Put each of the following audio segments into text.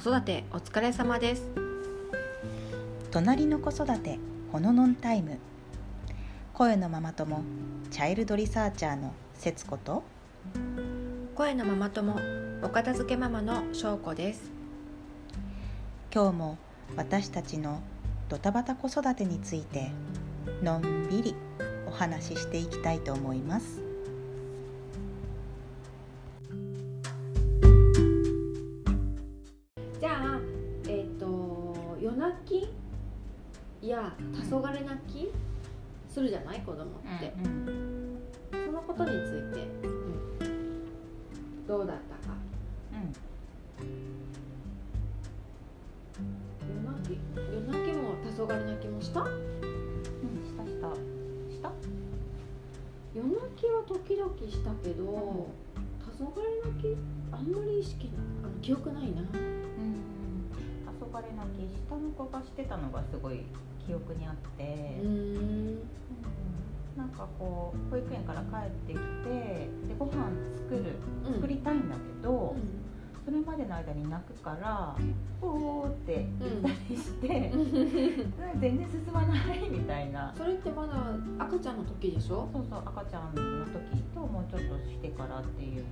育てお疲れ様です。隣の子育てほののんタイム。声のママ友チャイルドリサーチャーの節子と。声のママ友お片付けママの翔子です。今日も私たちのドタバタ子育てについてのんびりお話ししていきたいと思います黄昏泣きするじゃない子供って、そのことについて、どうだったか夜泣き夜泣きも黄昏泣きもしたしたしたした夜泣きは時々したけど、黄昏泣きあんまり意識なあの記憶ないなうん黄昏泣き下の子がしてたのがすごい記憶にあって、うーん。なんかこう保育園から帰ってきてでご飯作るうん。作りたいんだけど、それまでの間に泣くから「おー」って言ったりして、うん。全然進まないみたいな。それってまだ赤ちゃんの時でしょ？そうそう赤ちゃんの時ともうちょっとしてからっていう。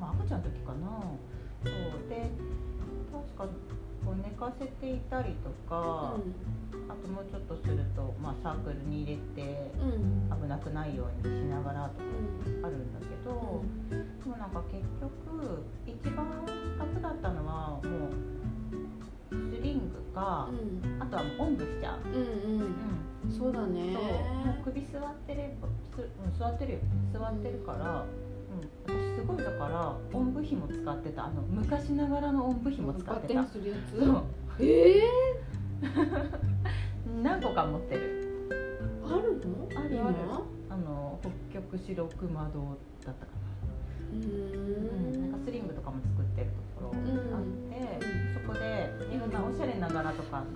まあ赤ちゃんの時かな。そう。で確かこう寝かせていたりとか、あともうちょっとすると、まあ、サークルに入れて危なくないようにしながらとかあるんだけど、でもなんか結局一番楽だったのはもうスリングか、あとはもうおんぶしちゃう、うんうん。うんそうだね。そう。もう首座ってれば座ってるよ。座ってるから、うん、私すごいだからおんぶひも使ってた。あの昔ながらのおんぶひも使ってた。するやつ？そう。ええ 何個か持ってる。あるの？あるある。今？あの北極白熊堂だったかな、うん、なんかスリングとかも作ってるところあって、そこでいろんなおしゃれな柄とかの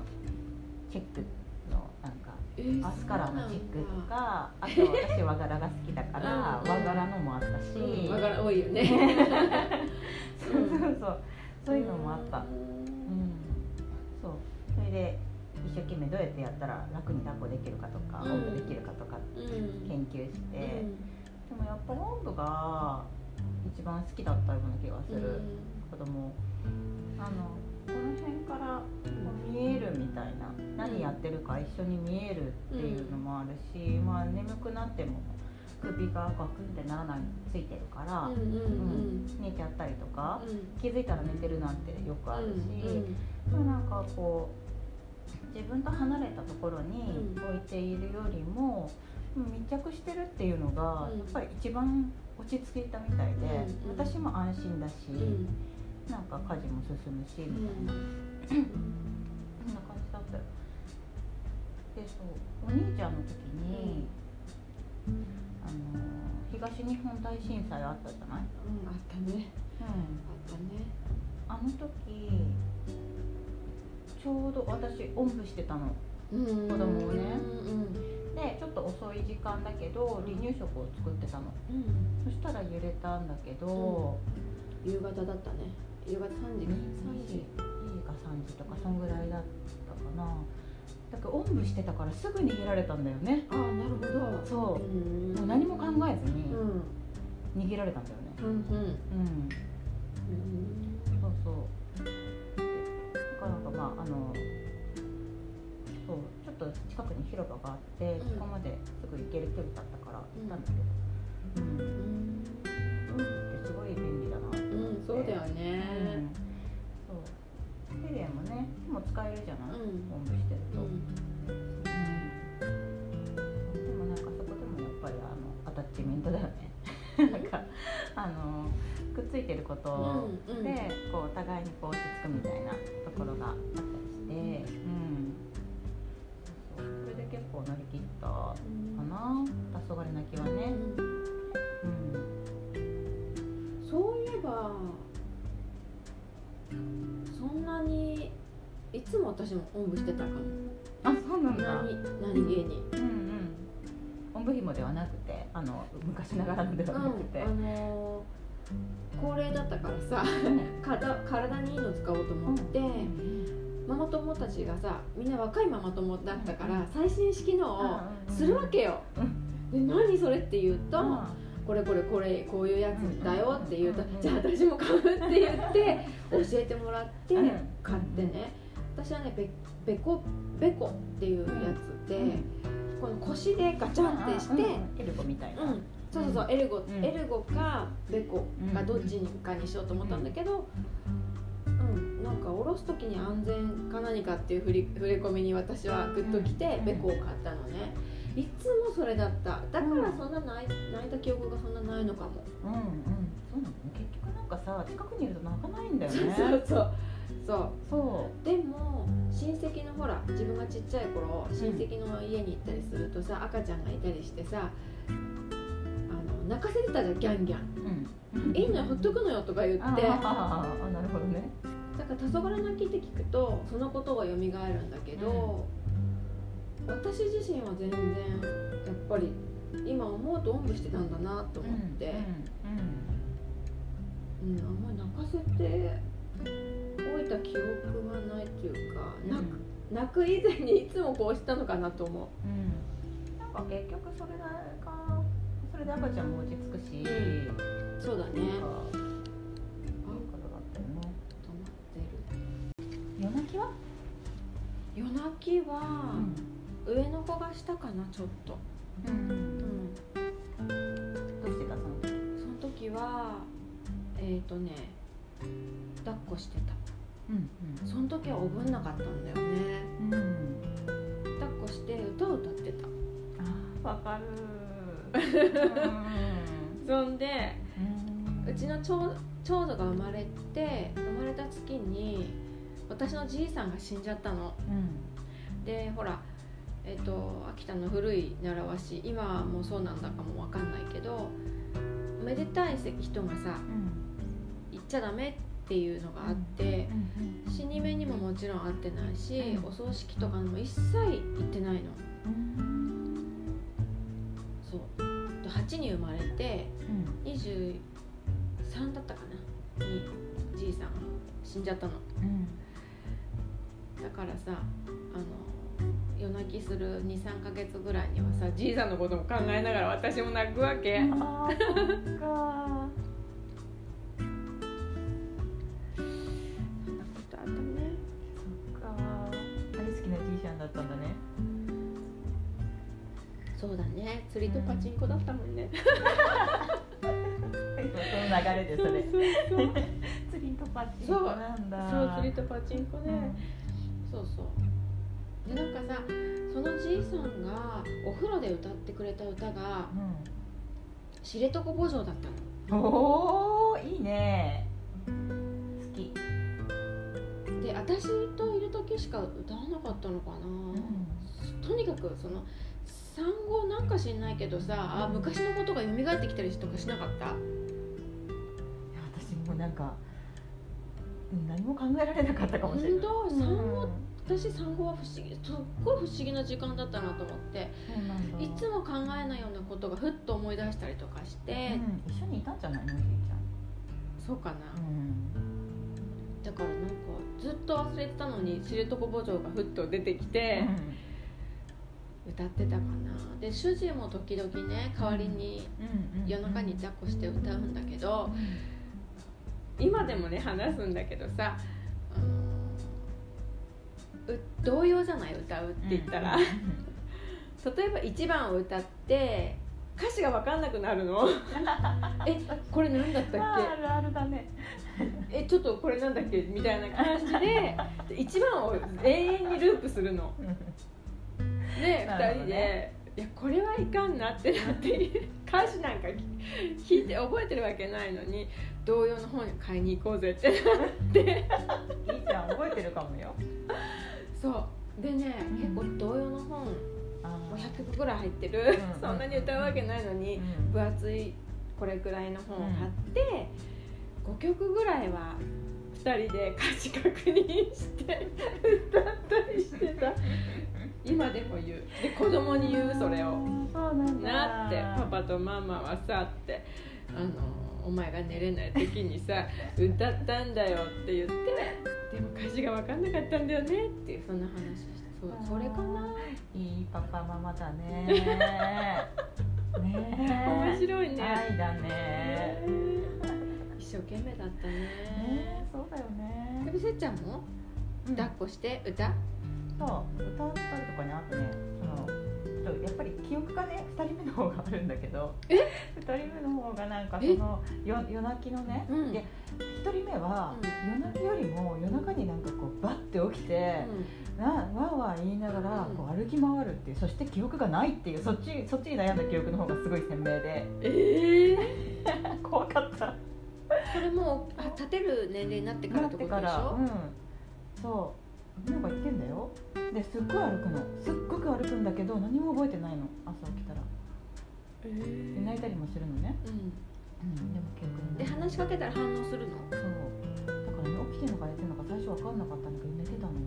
チェックのなんかえーアスカラのチェックとかあと私和柄が好きだからうん和柄のもあったし、うんわから多いよね。そうそうそう。そういうのもあった、ううん、そう。それで一生懸命どうやってやったら楽に抱っこできるかとか、うん。おんぶできるかとかんうん。研究して、うん。でもやっぱおんぶが一番好きだったような気がする、子供。あのこの辺からこう見えるみたいな。何やってるか一緒に見えるっていうのもあるし、まあ眠くなっても首がガクンってならないついてるから、うんうんうん。寝ちゃったりとか、うん。気づいたら寝てるなんてよくあるし、うんでもなんかこう自分と離れたところに置いているよりも、密着してるっていうのがうん。やっぱり一番落ち着いたみたいで、うんうん。私も安心だし、うん。なんか家事も進むしみたいなちゃんの時に、あの東日本大震災あったじゃない、うんあったね。うん、あったね。あの時ちょうど私おんぶしてたの。うん。子供をね。うんでちょっと遅い時間だけど離乳食を作ってたの。うん。そしたら揺れたんだけど、夕方だったね。夕方3時2 3時おんぶしてたからすぐ逃げられたんだよね。ああなるほど。そう。うん。もう何も考えずにうん。逃げられたんだよね。うんうん。うん。そうそう。でなかなかまああのそうちょっと近くに広場があって、うん。そこまですぐ行ける距離だったからうん。行ったんだけど、うん。うん。すごい便利だなってうん。そうだようんね。そうテレも使えるじゃない、うん。おんぶしてると、うん。うん。でもなんかそこでもやっぱりあのアタッチメントだよね。なんかあのくっついてることで、うんうん。こうお互いにこう落ち着くみたいなところがあったりして、うん。そう。それで結構乗り切ったかな。黄昏泣きはね、つも私もおんぶしてたかも。あそうなんだ。何何気にうんうん。おんぶひもではなくてあの昔ながらのではなくて、うん、あのー高齢だったからさ体体にいいの使おうと思って、ママ友たちがさみんな若いママ友だったから最新式のをするわけよ。で何それって言うと、これこれこれこういうやつだよって言うと、じゃあ私も買うって言って教えてもらって買ってね私はねべべこべこっていうやつで、この腰でガチャンってして、エルゴみたいな、そうそうそうエルゴ、エルゴかベコかどっちかにしようと思ったんだけど、うん。なんか下ろす時に安全か何かっていう振り触れ込みに私はグッときて、ベコを買ったのね。いつもそれだった。だからそんな泣い泣いた記憶がそんなないのかも。うんうん。そうなの結局なんかさ近くにいると泣かないんだよね。そうそうそうそう。でも親戚のほら自分がちっちゃい頃親戚の家に行ったりするとさ赤ちゃんがいたりしてさ泣かせてたじゃんギャンギャン、うん、いいのよほっとくのよとか言って。ああなるほどね。だから黄昏泣きって聞くとそのことが蘇るんだけど、うん、私自身は全然やっぱり今思うとおんぶしてたんだなと思って、うん。うん、あんまり泣かせてた記憶はないというか、泣く泣く以前にいつもこうしたのかなと思う、うん、なんか結局それがそれで赤ちゃんも落ち着くし、そうだね。いうことだったよね止まってる？夜泣きは？夜泣きは、上の子がしたかなちょっと。うん、うん、どうしてた？その時。その時はえっ、ー、とね抱っこしてたうんうん、その時はおぶんなかったんだよね、うん、抱っこして歌を歌ってた。あわかる。そんでうちの長長女が生まれて生まれた月に私のじいさんが死んじゃったの、うん、でほらえーと、秋田の古い習わし今はもうそうなんだかも分かんないけどめでたい人がさ、うん、行っちゃダメっていうのがあって、うん、死に目にももちろん会ってないし、お葬式とかも一切行ってないの。そう。8に生まれて、うん、23だったかな？にじいさん死んじゃったの、うん、だからさあの夜泣きする23か月ぐらいにはさじいさんのことも考えながら私も泣くわけそうだね。釣りとパチンコだったもんね、その流れでそれ。釣りとパチンコなんだ。そう釣りとパチンコね、うん、そうそう。でなんかさそのじいさんがお風呂で歌ってくれた歌が「知床墓場」だったの。おおいいね。好き。で私といる時しか歌わなかったのかな、うん、とにかくその産後なんか知んないけどさあ昔のことが蘇ってきたりとかしなかった？いや私もなんか何も考えられなかったかもしれない。産後、うん、私産後は不思議すっごい不思議な時間だったなと思って。いつも考えないようなことがふっと思い出したりとかして、うん、一緒にいたんじゃないのおじいちゃん。そうかな、うん、だからなんかずっと忘れてたのに知床墓場がふっと出てきて、うん歌ってたかな。で主人も時々ね代わりに夜中に抱っこして歌うんだけど、今でもね話すんだけどさ童謡じゃない？歌うって言ったら、例えば1番を歌って歌詞が分かんなくなるの？えこれ何だったっけ？あるあるだね。えちょっとこれなんだっけ？みたいな感じで1番を永遠にループするので、2人で。いやこれはいかんなってなって歌詞なんか聞いて覚えてるわけないのに童謡の本買いに行こうぜってなって。いいじゃん覚えてるかもよ。そう。でね、うん、結構童謡の本もう100曲ぐらい入ってる、うん、そんなに歌うわけないのに、うん、分厚いこれくらいの本を買って、5曲ぐらいは2人で歌詞確認して 歌ったりしてた今でも言う。で子供に言うそれを。そうなんなってパパとママはさってあのお前が寝れない時にさ歌ったんだよって言ってでも歌詞が分かんなかったんだよねっていうそんな話してそうそれかな？いいパパママだね。ね面白いね。愛だね。一生懸命だったね。ねそうだよね。でもせっちゃんも？うん。抱っこして歌？そう歌ったりとかねあとねそのやっぱり記憶がね2人目の方があるんだけどえ？2人目の方がなんかそえのよ夜泣きのね、うん。で1人目はうん。夜泣きよりも夜中になんかこうバッて起きて、なわーわー言いながらうんこう歩き回るっていうそして記憶がないっていうそっちそっちに悩んだ記憶の方がすごい鮮明で。ええ 怖かった。それもうあ立てる年齢になってからなっことでしょ？うん、そうなんか言ってんだよ。ですっごい歩くの。すっごく歩くんだけど何も覚えてないの。朝起きたら、えー、泣いたりもするのね、うん。うん、でも結構で話しかけたら反応するの？そう。だからね起きてんのか寝てんのか最初分かんなかったんだけど寝てたのよ。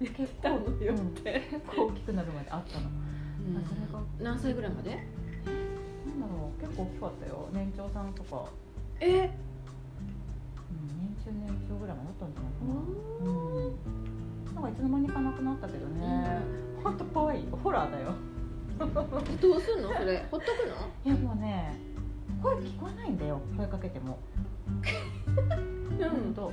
寝てたの？よ、うん、結構大きくなるまであったの、うん、それが何歳ぐらいまで？なんだろう。結構大きかったよ。年長さんとか。え？ー10年以ぐらい前だったんじゃないかな。ん。なんかいつの間にかなくなったけどね、本当、ほん怖い。ホラーだよ。どうすんの？それ。ほっとくの？いやもうね声聞こえないんだよ。声かけても。うん。と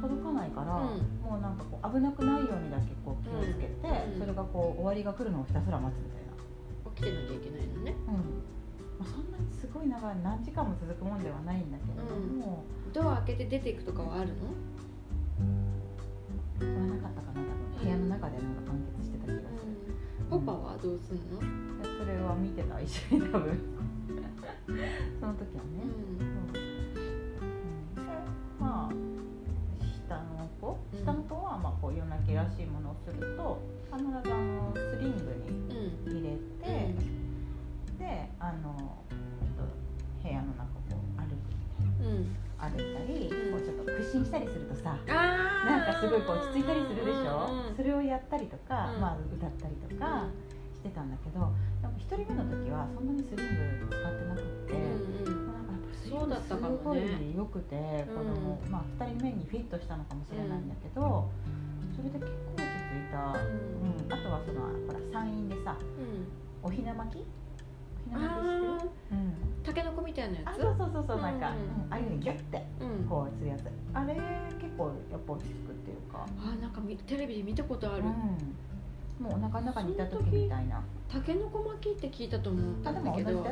届かないから、もうなんかこう危なくないようにだけこう気をつけて、それがこう終わりが来るのをひたすら待つみたいな。起きてなきゃいけないのね。うん。まあ、そんなにすごい長い何時間も続くもんではないんだけれども、ドア開けて出ていくとかはあるの？それはなかったかな多分。部屋の中でなんか完結してた気がする、パパはどうすんの？でそれは見てた一緒に多分。その時はね、まあ下の子？うん。下の子はまあこう夜泣きらしいものをすると必ずあのスリングにうん。入れて、であの、えっと、部屋の中こう歩くうん。歩いたり、うん。こうちょっと屈伸したりするとさあなんかすごいこう落ち着いたりするでしょ、それをやったりとか、うん。まあ、歌ったりとかしてたんだけどでも1人目の時はそんなにスリング使ってなくって、そうだグったかもね。すごい良くて、子供うん。まあ、2人目にフィットしたのかもしれないんだけど、それで結構落ち着いた、うん。うん。あとはそのほら山陰でさうん。おひな巻きおひな巻き知ってるたけのこみたいなやつ？あそうそうそうそうなんか、ああいうのにギュッてうん。こうするやつ。あれ結構やっぱ落ち着くっていうか、あなんかみテレビで見たことある。うん、もうお腹の中にいた時みたいな。たけのこ巻きって聞いたと思ったんだけど。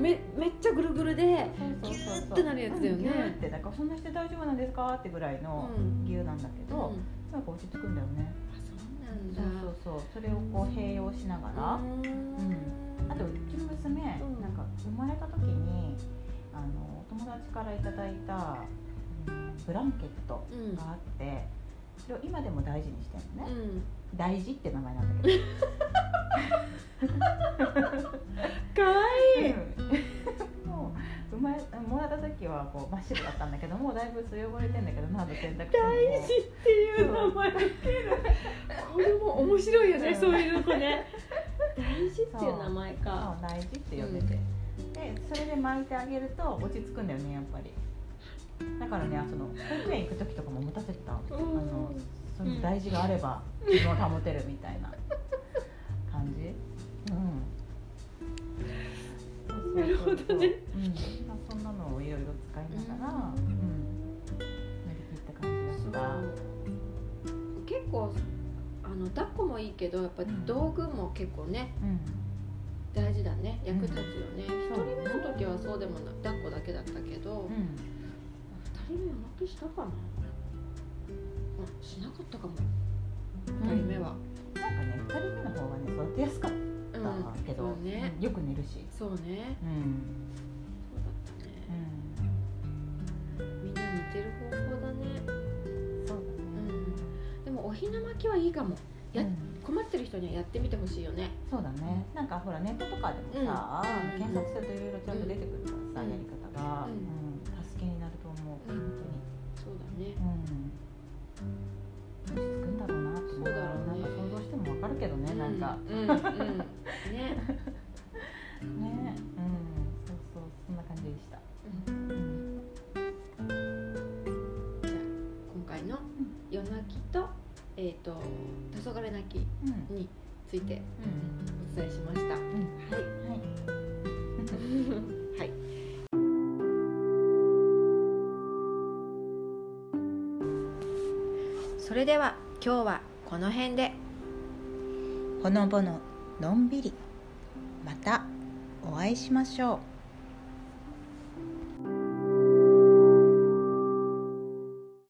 めめっちゃぐるぐるでギューってなるやつだよね。うんギューってだからそんなして大丈夫なんですか？ってぐらいのうん。牛なんだけど、うん。なんか落ち着くんだよね。あそうなんだ。そうそうそう。それをこう併用しながら、うんあとうちの娘、うん。なんか生まれた時にあのお友達からいただいた、うんブランケットうん。があって、それを今でも大事にしてるのね、うん。大事って名前なんだけど。かわいい。もう生まれもらった時はこう真っ白だったんだけどもうだいぶそれ汚れてんだけど何度洗濯しても大事っていう名前これも面白いよね、うん。そういう子ね大事っていう名前か。そう。大事って呼んでて、でそれで巻いてあげると落ち着くんだよねやっぱり。だからねその保育園行く時とかも持たせてた、あのその大事があれば自分を保てるみたいな感じ。うん。なるほどね。そうん。まあ、そんなのをいろいろ使いながら、ううん。ん乗り切った感じだった。結構あの抱っこもいいけどやっぱうん。道具も結構ねうん。大事だね役立つよね、一そう人目の時はそうでもな抱っこだけだったけど、うん。二人目は泣きしたかな。あしなかったかも。二人目は、なんかね2人目の方がね育てやすかっうんたけど、そうね、うん。よく寝るし。そうね。うん。そうだったね。う、ん。みんな似てる方法おひな巻きはいいかも。や、うん、困ってる人にはやってみてほしいよね。そうだね。なんかほらネットとかでもさ、うん、検索するといろいろちゃんと出てくるからさ、やり方が、うん。助けになると思う、うん、本当に。そうだね。うん落ち着くんだろうなってそうだろう、なんか想像してもわかるけどね、うん、なんか、うん。うん、ね。ね。うん。そうそう。そんな感じでした、うん。じゃあ今回の夜泣きとえー、と黄昏泣きうん。についてうんお伝えしました。はい、はい。はい。それでは今日はこの辺で。ほのぼののんびり。またお会いしましょう